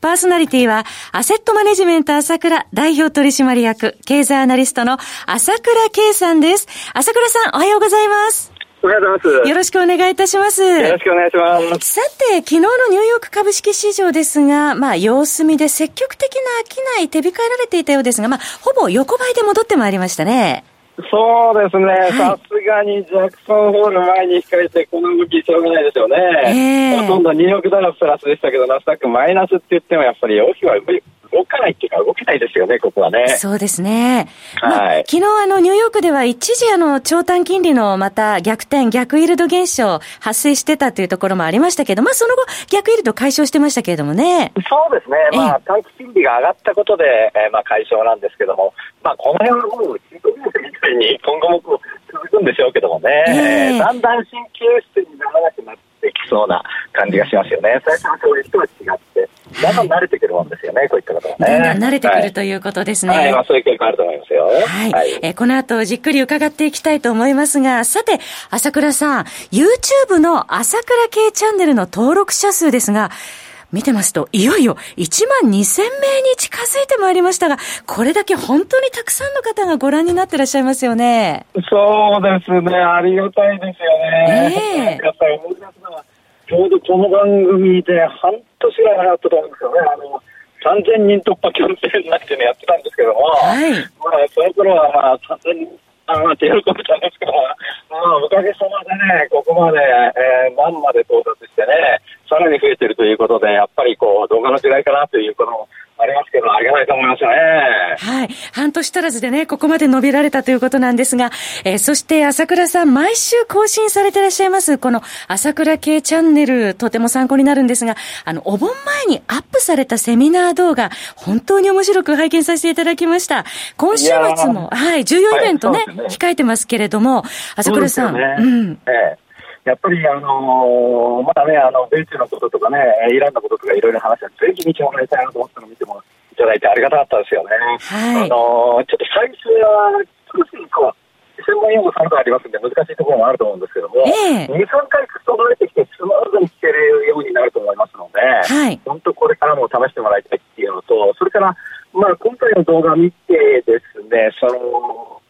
パーソナリティは、アセットマネジメント朝倉代表取締役、経済アナリストの朝倉圭さんです。朝倉さん、おはようございます。おはようございます。よろしくお願いいたします。よろしくお願いします。さて、昨日のニューヨーク株式市場ですが、まあ、様子見で積極的な商い手控えられていたようですが、まあ、ほぼ横ばいで戻ってまいりましたね。そうですね、さすがにジャクソンホール前に控えて、この動き、しょうがないですよね、えー、ほとんどニューヨークダラプラスでしたけど、ナスダックマイナスって言っても、やっぱり大きくは動かないっていうか、動けないですよね、ここはね。そうですね。はい。昨日、あの、ニューヨークでは一時、あの、長短金利のまた逆転、逆イールド現象発生してたというところもありましたけど、まあ、その後、逆イールド解消してましたけれどもね。そうですね。まあ、短期金利が上がったことで、えー、まあ、解消なんですけども、まあ、この辺はもう、みたいに今後もこう続くんでしょうけどもね、えー、だんだん神経質にならなくなってきそうな感じがしますよね。最初ういう人は違って。だんだん慣れてくるもんですよね、こういったことはね。だんだん慣れてくるということですね。はい、まあそういう傾向あると思いますよ。はい。はい、えー、この後じっくり伺っていきたいと思いますが、さて、朝倉さん、YouTube の朝倉系チャンネルの登録者数ですが、見てますと、いよいよ1万2000名に近づいてまいりましたが、これだけ本当にたくさんの方がご覧になってらっしゃいますよね。そうですね、ありがたいですよね。えー、ちょうどこの番組で半年ぐらい前やったと思うんですよね。あの3000人突破キャンペーンなってね、やってたんですけども、はい、まあ、その頃はまあ、3000人あまあ、手喜びたんですけど、まあ、おかげさまでね、ここまで、えー、万まで到達してね、さらに増えてるということで、やっぱりこう、動画の時代かなということもありますけど、ありがたいと思いますね。はい。半年足らずでね、ここまで伸びられたということなんですが、えー、そして朝倉さん、毎週更新されていらっしゃいます、この朝倉系チャンネル、とても参考になるんですが、あの、お盆前にアップされたセミナー動画、本当に面白く拝見させていただきました。今週末も、はい、重要イベントね、はい、ね控えてますけれども、朝倉さん、うね、うん。えーやっぱり、あのー、まだね、あの、米中のこととかね、イランのこととかいろいろ話は、ぜひ見てもらいたいなと思ったのを見てもいただいてありがたかったですよね。はい。あのー、ちょっと最初は、少しこう、専門用語3個ありますんで難しいところもあると思うんですけども、えー、2、3回整えてきてスムーズに聞けるようになると思いますので、はい、本当これからも試してもらいたいっていうのと、それから、まあ今回の動画を見てですね、その、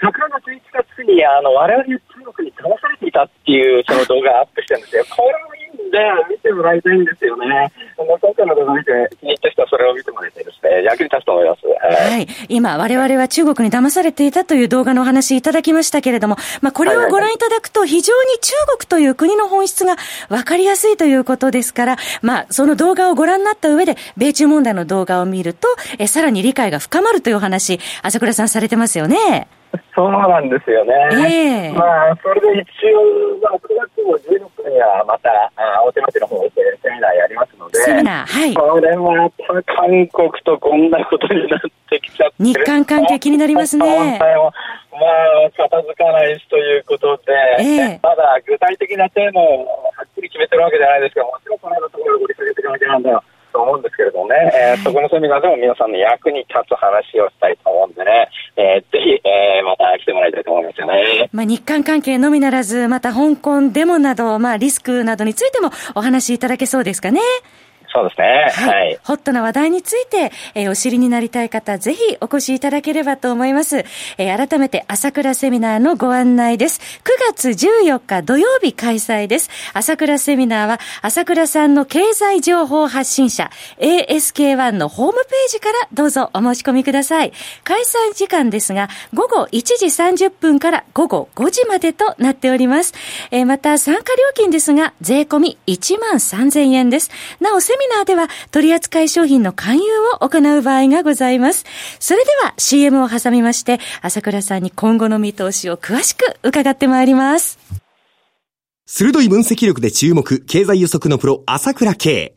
昨年の11月にあの我々中国に騙されていたっていうその動画をアップしてるんですよ。これもいいんで見てもらいたいんですよね。今回の動画見て気に入った人はそれを見てもらいたいですね。役に立つと思います。はい。今、我々は中国に騙されていたという動画のお話いただきましたけれども、まあこれをご覧いただくと非常に中国という国の本質が分かりやすいということですから、まあその動画をご覧になった上で、米中問題の動画を見ると、えさらに理解が深まるというお話、朝倉さんされてますよね。そうなんですよね。えー、まあ、それで一応、まあ、6月も16日にはまた、あ大手町の方でセミナーやりますので、セミナー、はい。これまた韓国とこんなことになってきちゃって日韓関係気になりますね。まあ、片付かないしということで、えー、まだ具体的なテーマをはっきり決めてるわけじゃないですけど、もちろんこの間ところを掘り下げていかなきゃなんだよ。と思うんですけれどもね、えー、そこのセミナーでも皆さんの役に立つ話をしたいと思うんでね、えー、ぜひ、えー、また来てもらいたいと思いますよね。まあ、日韓関係のみならず、また香港デモなど、まあ、リスクなどについてもお話しいただけそうですかね。そうですね。はい。ホットな話題について、えー、お知りになりたい方、ぜひお越しいただければと思います。えー、改めて、朝倉セミナーのご案内です。9月14日土曜日開催です。朝倉セミナーは、朝倉さんの経済情報発信者、ASK1 のホームページからどうぞお申し込みください。開催時間ですが、午後1時30分から午後5時までとなっております。えー、また、参加料金ですが、税込み1万3000円です。なお、セミナーでは取扱商品の勧誘を行う場合がございます。それでは CM を挟みまして、朝倉さんに今後の見通しを詳しく伺ってまいります。鋭い分析力で注目、経済予測のプロ、朝倉慶。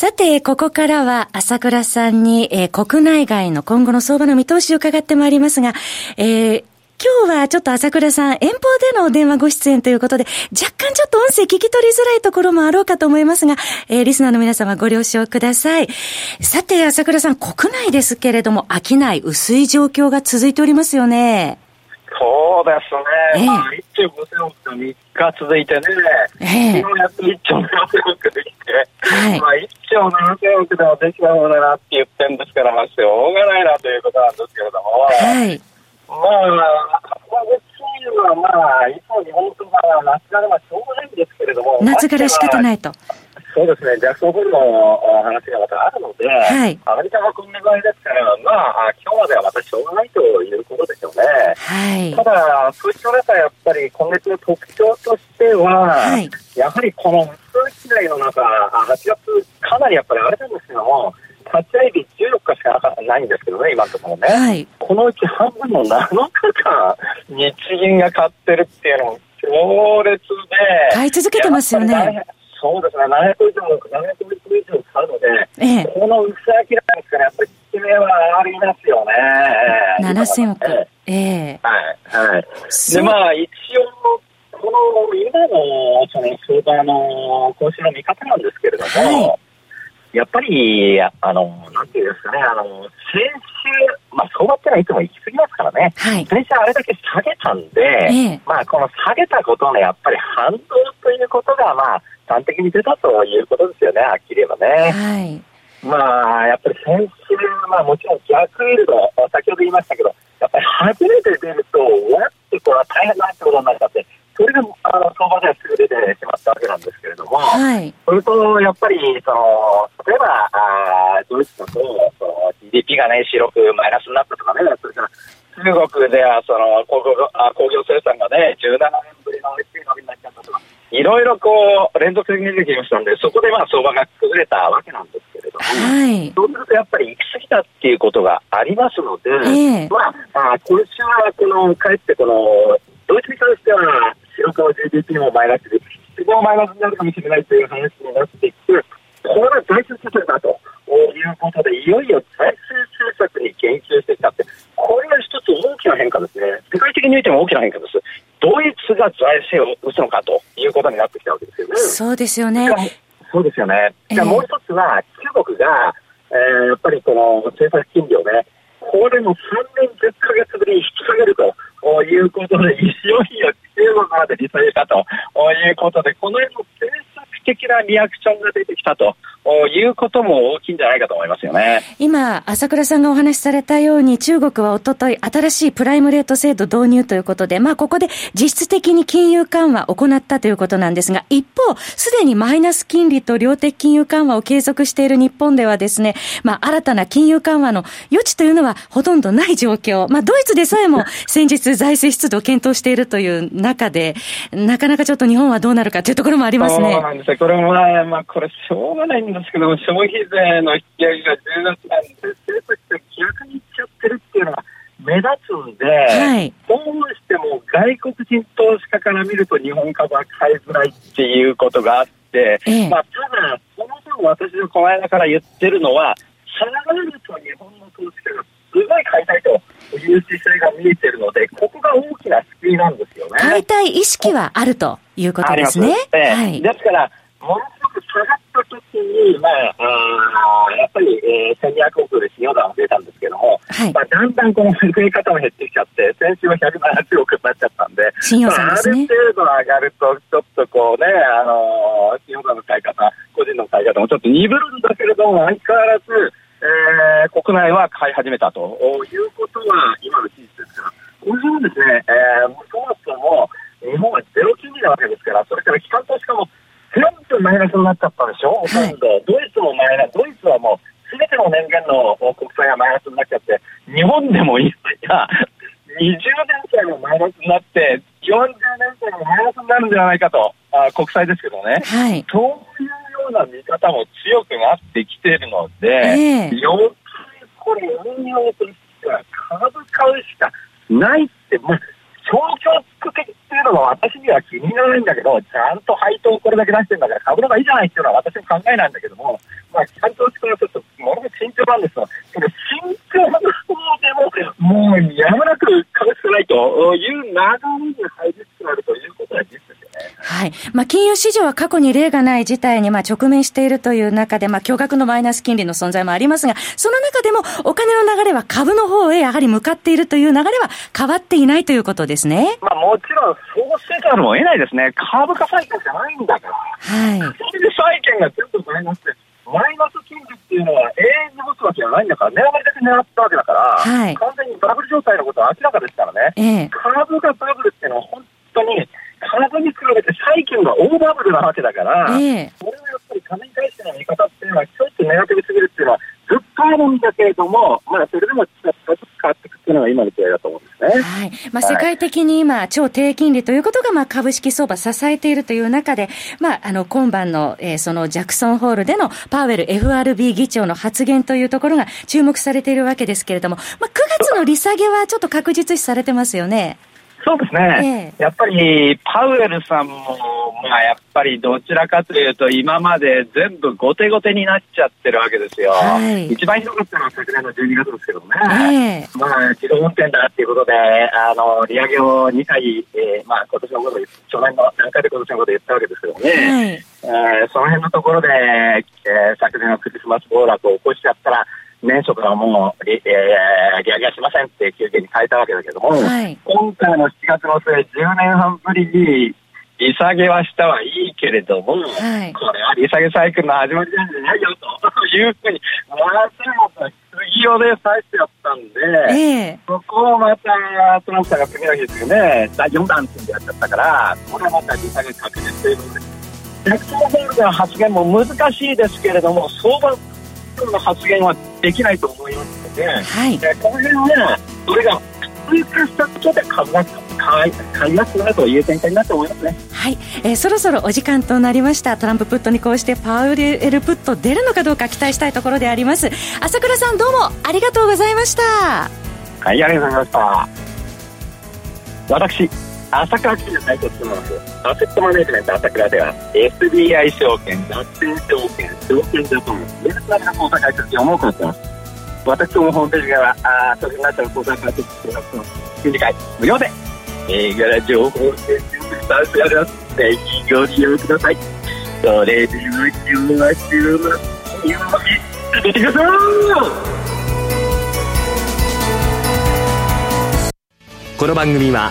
さて、ここからは朝倉さんに、えー、国内外の今後の相場の見通しを伺ってまいりますが、えー、今日はちょっと朝倉さん、遠方での電話ご出演ということで、若干ちょっと音声聞き取りづらいところもあろうかと思いますが、えー、リスナーの皆様ご了承ください。さて、朝倉さん、国内ですけれども、飽きない薄い状況が続いておりますよね。そうですね。ええ、まあ、1兆5000億が3日続いてね、ええ、昨日やっと1兆7000億できて、はい、まあ1兆7000億でもできたものだなって言ってるんですから、まあ、しょうがないなということなんですけれども、はい、まあ、このチームはまあ、いつも日本とか夏がまあしょうがないんですけれども、夏から仕方ないと。そうですね、ジャクソンホールの話がまたあるので、はい、アメリカがこんな具合ですから、まあ、今日まではまたしょうがないということですよね。はい、ただ、数字の中、やっぱり今月の特徴としては、はい、やはりこの数日の中、8月、かなりやっぱり荒れたんですけども、立ち会い日14日しかなかったないんですけどね、今のところね。はい、このうち半分の7日間、日銀が買ってるっていうのも強烈で。買い続けてますよね。そうですね、700以上、700以上買うので、ええ、この薄明らかですから、やっぱり効き目はありますよね。7000億。ええ。はい、はい。で、まあ、一応、この今のその相場の今週の見方なんですけれども、はい。やっぱり、あの、なんていうんですかね、あの、先週、まあ、相場ってのはいつも行き過ぎますからね、はい、先週あれだけ下げたんで、ええ、まあ、この下げたことのやっぱり反動ということが、まあ、端的に出たということですよね、はっきり言えばね。はい。まあ、やっぱり先週、まあもちろん逆イールド、先ほど言いましたけど、やっぱり初めて出ると、わってこれは大変なってことになっちゃって、それがあの相場ではすぐ出てしまったわけなんですけれども、はい、それとやっぱりその、例えばあドイツだとその GDP がね、白くマイナスになったとかね、それから中国ではその工業あ工業生産がね、17年ぶりのいろいろこう連続的に出てきましたんで、そこでまあ相場が崩れたわけなんですけれども、はい、そうするとやっぱり行き過ぎたっていうことがありますので、えー、まあ、あ今週はこの、かえってこの、ドイツに関しては、白川 GDP もマイナスで、失業マイナスになるかもしれないという話になっていく、これは財政政策だということで、いよいよ財政政策に言及してきたって、これが一つ大きな変化ですね。世界的に見ても大きな変化です。ドイツが財政を打つのかということになってきたわけですよね。そうですよね。そうですよね。じゃもう一つは、中国が、えー、やっぱりこの政策金利をね、これも3年10ヶ月ぶりに引き下げるということで、いよいよ中国まで利下げたということで、この辺の政策的なリアクションが出てきたということも大きいんじゃないかと思いますよね。今、朝倉さんがお話しされたように、中国はおととい、新しいプライムレート制度導入ということで、まあ、ここで実質的に金融緩和を行ったということなんですが、一方、すでにマイナス金利と量的金融緩和を継続している日本ではですね、まあ、新たな金融緩和の余地というのはほとんどない状況。まあ、ドイツでさえも先日財政出動を検討しているという中で、なかなかちょっと日本はどうなるかというところもありますね。そうなんですこれも、まあ、これしょうがないんですけど消費税の引き上げが10月なんで、政策と逆にいっちゃってるっていうのが目立つんで、はい、どうしても外国人投資家から見ると日本株は買いづらいっていうことがあって、ええ、まあ、ただ、そもそも私のこの間から言ってるのは、下がると日本の投資家がすごい買いたいという姿勢が見えてるので、ここが大きな救いなんですよね。買いたい意識はあるということですね。ええ、はい、ですから、ものに、まあ、あやっぱり、えー、1200億で信用団が出たんですけども、はい、まあ、だんだんこの増え方も減ってきちゃって、先週は170億になっちゃったんで、信用団ですね、ある程度上がると、ちょっとこうね、あのー、信用団の買い方、個人の買い方もちょっと鈍るんだけれども、相変わらず、ええー、国内は買い始めたということは今の事実ですから、これはですね、えー、そもそも日本はゼロ金利なわけですから、それからマイナスになっちゃったでしょ、ほとんど。ドイツもマイナス、ドイツはもうすべての年限の国債がマイナスになっちゃって、日本でもいいや、20年債もマイナスになって、40年債もマイナスになるんじゃないかと、あ国債ですけどね。はい。そういうような見方も強くなってきているので、えー、要するにこれ運用としては株買うしかないって、は私には気にならないんだけど、ちゃんと配当をこれだけ出してるんだから株の方がいいじゃないっていうのは私の考えなんだけども、まあ、ちゃんとしてちょっとものすごく慎重なんですよ。慎重な方でも、もうやむなく株式ないという流れに入りはい。まあ、金融市場は過去に例がない事態にまあ直面しているという中で、まあ、巨額のマイナス金利の存在もありますが、その中でもお金の流れは株の方へやはり向かっているという流れは変わっていないということですね。まあ、もちろんそうせざるを得ないですね。株価債券じゃないんだから。はい。金利債券が全部マイナスでマイナス金利っていうのは永遠に持つわけじゃないんだから、値上がりだけ狙ったわけだから、はい、完全にバブル状態のことは明らかですからね、ええ、株がバブルっていうのは本当に、株に比べて債券が大バブルなわけだから、ええ、これはやっぱり金に対しての見方っていうのは、ちょっとネガティブすぎるっていうのは、ずっとあるんだけれども、まあ、それでも変わっていくっていうのが今の時代だと思うんですね。はい。まあ、世界的に今、超低金利ということが、まあ、株式相場支えているという中で、まあ、あの、今晩の、えー、そのジャクソンホールでのパウエル FRB 議長の発言というところが注目されているわけですけれども、まあ、9月の利下げはちょっと確実視されてますよね。そうですね、えやっぱりパウエルさんも、まあ、やっぱりどちらかというと、今まで全部後手後手になっちゃってるわけですよ、はい、一番ひどかったのは昨年の12月ですけどね、えまあ、自動運転だっていうことで、あの利上げを2回、えーまあ今年のこと、去年の段階で今年のこと言ったわけですけどね、はい、えー、その辺のところで、えー、昨年のクリスマス暴落を起こしちゃったら、年初からもう利,、えー、利上げはしませんって休憩に変えたわけだけども、はい、今回の7月の末、10年半ぶりに利下げはしたはいいけれども、はい、これは利下げサイクルの始まりなんじゃないよというふうに、私も杉尾で返してやったんで、えー、そこをまたトランプさんが次の日ですよね、第4弾ってやっちゃったから、これはまた利下げ確実ということで。ジャクソンホールでの発言も難しいですけれども、相場ような発言はできないと思いますので、はい、えこの辺は、それが通過したことで株が買いますなという展開になって思いますね。はい、えー、そろそろお時間となりました。トランププットにこうしてパウエルプット出るのかどうか期待したいところであります。朝倉さんどうもありがとうございました。はい、ありがとうございました。私朝倉記者代表務めますアセットマネジメント朝倉では SBI 証券、楽天証券、証券ジャパン、メルカリの口座開設業も行っています。私どもホームページからあ証券会社の口座開設してますので、回無料で銘柄情報を提供してあります。ぜひご利用ください。それでは今日は週末、よろしく出てくださいこの番組は